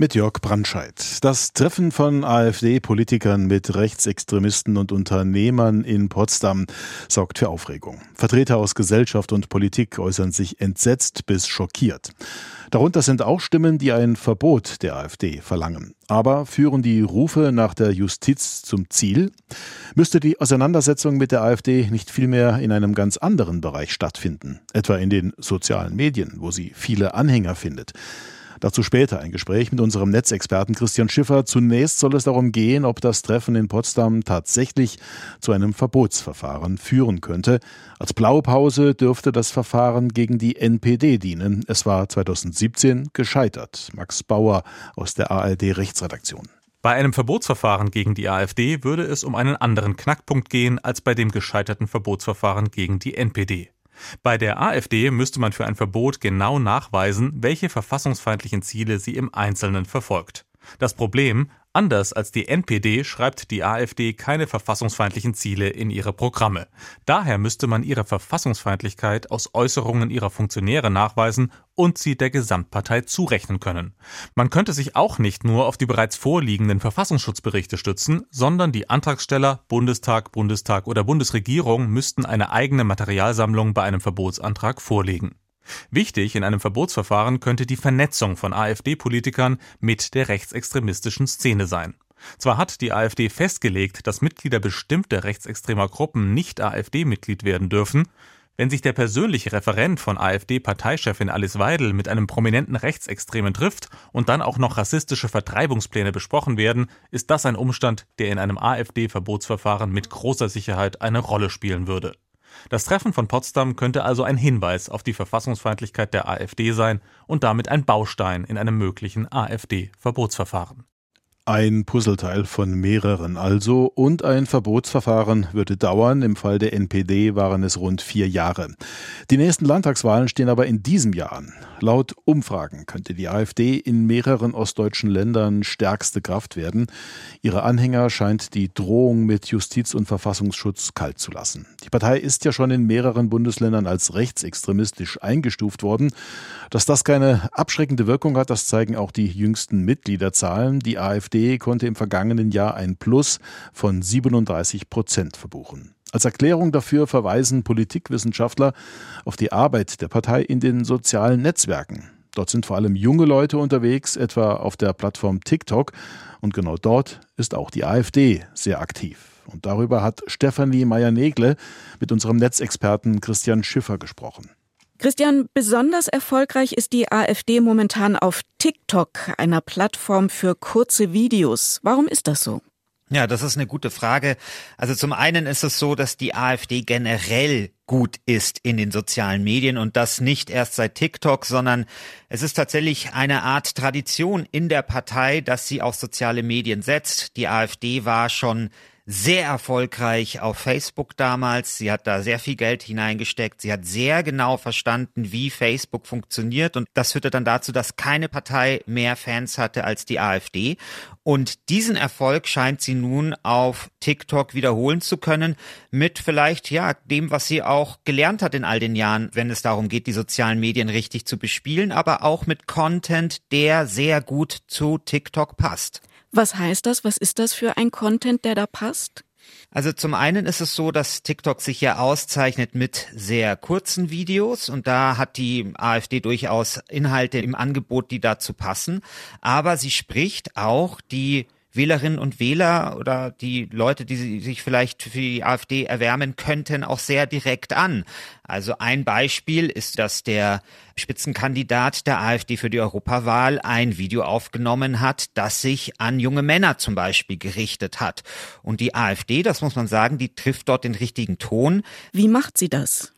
Mit Jörg Brandscheid. Das Treffen von AfD-Politikern mit Rechtsextremisten und Unternehmern in Potsdam sorgt für Aufregung. Vertreter aus Gesellschaft und Politik äußern sich entsetzt bis schockiert. Darunter sind auch Stimmen, die ein Verbot der AfD verlangen. Aber führen die Rufe nach der Justiz zum Ziel? Müsste die Auseinandersetzung mit der AfD nicht vielmehr in einem ganz anderen Bereich stattfinden, etwa in den sozialen Medien, wo sie viele Anhänger findet? Dazu später ein Gespräch mit unserem Netzexperten Christian Schiffer. Zunächst soll es darum gehen, ob das Treffen in Potsdam tatsächlich zu einem Verbotsverfahren führen könnte. Als Blaupause dürfte das Verfahren gegen die NPD dienen. Es war 2017 gescheitert. Max Bauer aus der ARD Rechtsredaktion. Bei einem Verbotsverfahren gegen die AfD würde es um einen anderen Knackpunkt gehen als bei dem gescheiterten Verbotsverfahren gegen die NPD. Bei der AfD müsste man für ein Verbot genau nachweisen, welche verfassungsfeindlichen Ziele sie im Einzelnen verfolgt. Das Problem, Anders als die NPD schreibt die AfD keine verfassungsfeindlichen Ziele in ihre Programme. Daher müsste man ihre Verfassungsfeindlichkeit aus Äußerungen ihrer Funktionäre nachweisen und sie der Gesamtpartei zurechnen können. Man könnte sich auch nicht nur auf die bereits vorliegenden Verfassungsschutzberichte stützen, sondern die Antragsteller, Bundestag, Bundestag oder Bundesregierung müssten eine eigene Materialsammlung bei einem Verbotsantrag vorlegen. Wichtig in einem Verbotsverfahren könnte die Vernetzung von AfD-Politikern mit der rechtsextremistischen Szene sein. Zwar hat die AfD festgelegt, dass Mitglieder bestimmter rechtsextremer Gruppen nicht AfD-Mitglied werden dürfen, wenn sich der persönliche Referent von AfD-Parteichefin Alice Weidel mit einem prominenten Rechtsextremen trifft und dann auch noch rassistische Vertreibungspläne besprochen werden, ist das ein Umstand, der in einem AfD-Verbotsverfahren mit großer Sicherheit eine Rolle spielen würde. Das Treffen von Potsdam könnte also ein Hinweis auf die Verfassungsfeindlichkeit der AfD sein und damit ein Baustein in einem möglichen AfD-Verbotsverfahren. Ein Puzzleteil von mehreren also und ein Verbotsverfahren würde dauern. Im Fall der NPD waren es rund vier Jahre. Die nächsten Landtagswahlen stehen aber in diesem Jahr an. Laut Umfragen könnte die AfD in mehreren ostdeutschen Ländern stärkste Kraft werden. Ihre Anhänger scheint die Drohung mit Justiz- und Verfassungsschutz kalt zu lassen. Die Partei ist ja schon in mehreren Bundesländern als rechtsextremistisch eingestuft worden. Dass das keine abschreckende Wirkung hat, das zeigen auch die jüngsten Mitgliederzahlen. Die AfD konnte im vergangenen Jahr ein Plus von 37 Prozent verbuchen. Als Erklärung dafür verweisen Politikwissenschaftler auf die Arbeit der Partei in den sozialen Netzwerken. Dort sind vor allem junge Leute unterwegs, etwa auf der Plattform TikTok. Und genau dort ist auch die AfD sehr aktiv. Und darüber hat Stefanie Meyer-Negle mit unserem Netzexperten Christian Schiffer gesprochen. Christian, besonders erfolgreich ist die AfD momentan auf TikTok, einer Plattform für kurze Videos. Warum ist das so? Ja, das ist eine gute Frage. Also zum einen ist es so, dass die AfD generell gut ist in den sozialen Medien und das nicht erst seit TikTok, sondern es ist tatsächlich eine Art Tradition in der Partei, dass sie auf soziale Medien setzt. Die AfD war schon sehr erfolgreich auf Facebook damals. Sie hat da sehr viel Geld hineingesteckt. Sie hat sehr genau verstanden, wie Facebook funktioniert. Und das führte dann dazu, dass keine Partei mehr Fans hatte als die AfD. Und diesen Erfolg scheint sie nun auf TikTok wiederholen zu können mit vielleicht, ja, dem, was sie auch gelernt hat in all den Jahren, wenn es darum geht, die sozialen Medien richtig zu bespielen, aber auch mit Content, der sehr gut zu TikTok passt. Was heißt das? Was ist das für ein Content, der da passt? Also zum einen ist es so, dass TikTok sich ja auszeichnet mit sehr kurzen Videos und da hat die AfD durchaus Inhalte im Angebot, die dazu passen. Aber sie spricht auch die Wählerinnen und Wähler oder die Leute, die sich vielleicht für die AfD erwärmen könnten, auch sehr direkt an. Also ein Beispiel ist, dass der Spitzenkandidat der AfD für die Europawahl ein Video aufgenommen hat, das sich an junge Männer zum Beispiel gerichtet hat. Und die AfD, das muss man sagen, die trifft dort den richtigen Ton. Wie macht sie das?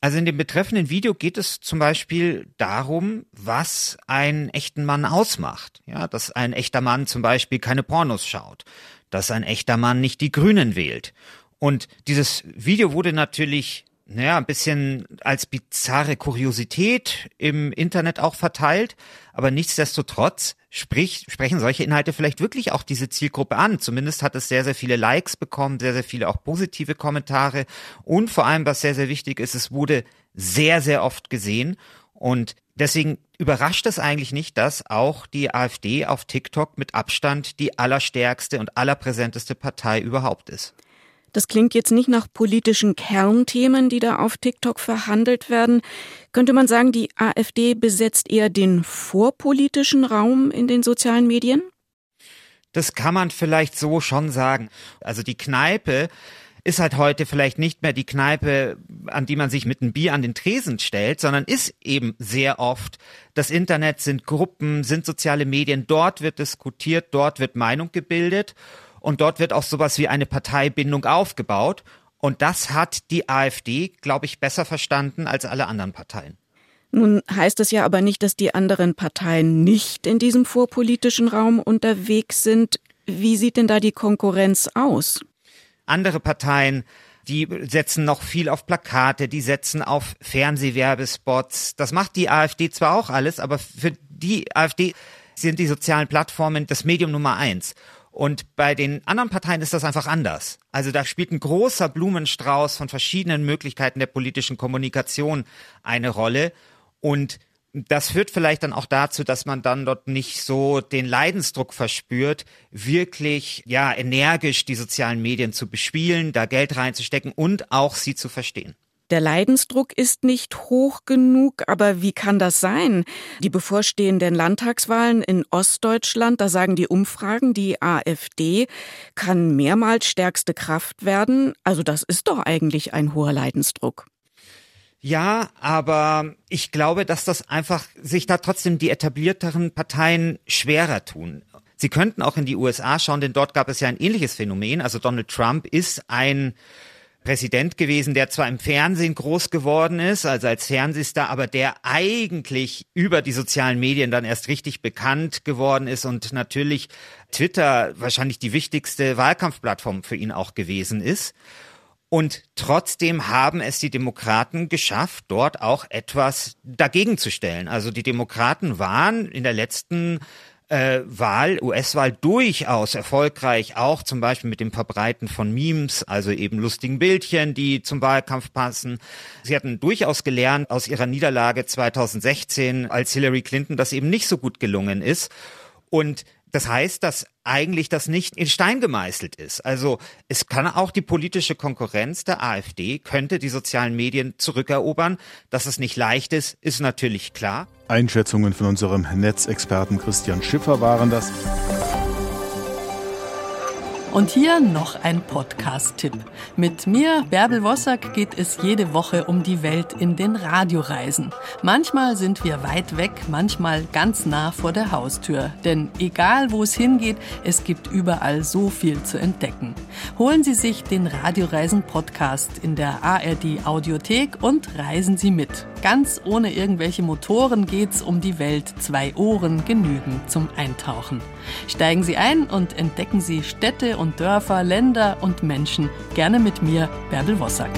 Also in dem betreffenden Video geht es zum Beispiel darum, was einen echten Mann ausmacht. Ja, dass ein echter Mann zum Beispiel keine Pornos schaut, dass ein echter Mann nicht die Grünen wählt. Und dieses Video wurde natürlich naja, ein bisschen als bizarre Kuriosität im Internet auch verteilt. Aber nichtsdestotrotz sprich, sprechen solche Inhalte vielleicht wirklich auch diese Zielgruppe an. Zumindest hat es sehr, sehr viele Likes bekommen, sehr, sehr viele auch positive Kommentare. Und vor allem, was sehr, sehr wichtig ist, es wurde sehr, sehr oft gesehen. Und deswegen überrascht es eigentlich nicht, dass auch die AfD auf TikTok mit Abstand die allerstärkste und allerpräsenteste Partei überhaupt ist. Das klingt jetzt nicht nach politischen Kernthemen, die da auf TikTok verhandelt werden. Könnte man sagen, die AfD besetzt eher den vorpolitischen Raum in den sozialen Medien? Das kann man vielleicht so schon sagen. Also die Kneipe ist halt heute vielleicht nicht mehr die Kneipe, an die man sich mit einem Bier an den Tresen stellt, sondern ist eben sehr oft das Internet, sind Gruppen, sind soziale Medien. Dort wird diskutiert, dort wird Meinung gebildet und dort wird auch sowas wie eine Parteibindung aufgebaut. Und das hat die AfD, glaube ich, besser verstanden als alle anderen Parteien. Nun heißt es ja aber nicht, dass die anderen Parteien nicht in diesem vorpolitischen Raum unterwegs sind. Wie sieht denn da die Konkurrenz aus? Andere Parteien, die setzen noch viel auf Plakate, die setzen auf Fernsehwerbespots. Das macht die AfD zwar auch alles, aber für die AfD sind die sozialen Plattformen das Medium Nummer eins. Und bei den anderen Parteien ist das einfach anders. Also da spielt ein großer Blumenstrauß von verschiedenen Möglichkeiten der politischen Kommunikation eine Rolle. Und das führt vielleicht dann auch dazu, dass man dann dort nicht so den Leidensdruck verspürt, wirklich ja energisch die sozialen Medien zu bespielen, da Geld reinzustecken und auch sie zu verstehen. Der Leidensdruck ist nicht hoch genug, aber wie kann das sein? Die bevorstehenden Landtagswahlen in Ostdeutschland, da sagen die Umfragen, die AfD kann mehrmals stärkste Kraft werden. Also das ist doch eigentlich ein hoher Leidensdruck. Ja, aber ich glaube, dass das einfach sich da trotzdem die etablierteren Parteien schwerer tun. Sie könnten auch in die USA schauen, denn dort gab es ja ein ähnliches Phänomen. Also Donald Trump ist ein Präsident gewesen, der zwar im Fernsehen groß geworden ist, also als Fernsehstar, aber der eigentlich über die sozialen Medien dann erst richtig bekannt geworden ist und natürlich Twitter wahrscheinlich die wichtigste Wahlkampfplattform für ihn auch gewesen ist. Und trotzdem haben es die Demokraten geschafft, dort auch etwas dagegen zu stellen. Also die Demokraten waren in der letzten äh, Wahl, US-Wahl durchaus erfolgreich, auch zum Beispiel mit dem Verbreiten von Memes, also eben lustigen Bildchen, die zum Wahlkampf passen. Sie hatten durchaus gelernt aus ihrer Niederlage 2016, als Hillary Clinton das eben nicht so gut gelungen ist. Und das heißt, dass eigentlich das nicht in Stein gemeißelt ist. Also es kann auch die politische Konkurrenz der AfD, könnte die sozialen Medien zurückerobern. Dass es nicht leicht ist, ist natürlich klar. Einschätzungen von unserem Netzexperten Christian Schiffer waren das. Und hier noch ein Podcast-Tipp. Mit mir, Bärbel Wossack, geht es jede Woche um die Welt in den Radioreisen. Manchmal sind wir weit weg, manchmal ganz nah vor der Haustür. Denn egal wo es hingeht, es gibt überall so viel zu entdecken. Holen Sie sich den Radioreisen-Podcast in der ARD Audiothek und reisen Sie mit. Ganz ohne irgendwelche Motoren geht's um die Welt. Zwei Ohren genügen zum Eintauchen. Steigen Sie ein und entdecken Sie Und Dörfer, Länder und Menschen. Gerne mit mir, Bärbel Wossack.